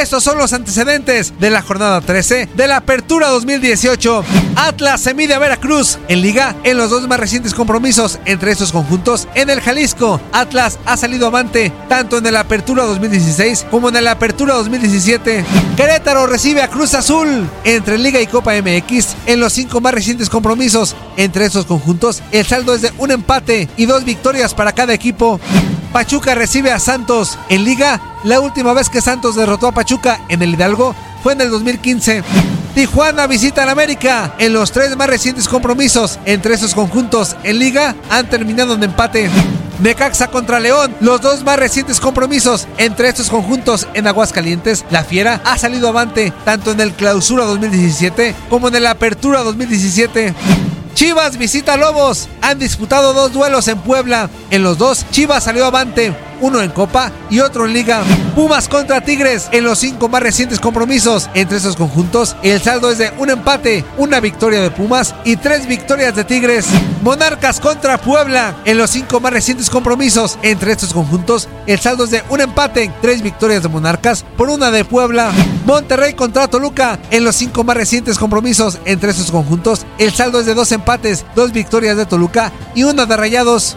Estos son los antecedentes de la jornada 13 de la Apertura 2018. Atlas se mide a Veracruz en Liga en los dos más recientes compromisos entre estos conjuntos en el Jalisco. Atlas ha salido avante tanto en la Apertura 2016 como en la Apertura 2017. Querétaro recibe a Cruz Azul entre Liga y Copa MX en los cinco más recientes compromisos entre estos conjuntos. El saldo es de un empate y dos victorias para cada equipo. Pachuca recibe a Santos en Liga. La última vez que Santos derrotó a Pachuca en el Hidalgo fue en el 2015. Tijuana visita al América. En los tres más recientes compromisos entre esos conjuntos en Liga han terminado en empate. Necaxa contra León, los dos más recientes compromisos entre estos conjuntos en Aguascalientes, la Fiera ha salido avante tanto en el Clausura 2017 como en el Apertura 2017. Chivas visita Lobos. Han disputado dos duelos en Puebla. En los dos, Chivas salió avante. Uno en Copa y otro en Liga. Pumas contra Tigres en los cinco más recientes compromisos entre esos conjuntos. El saldo es de un empate, una victoria de Pumas y tres victorias de Tigres. Monarcas contra Puebla en los cinco más recientes compromisos entre estos conjuntos. El saldo es de un empate, tres victorias de Monarcas por una de Puebla. Monterrey contra Toluca en los cinco más recientes compromisos entre estos conjuntos. El saldo es de dos empates, dos victorias de Toluca y una de Rayados.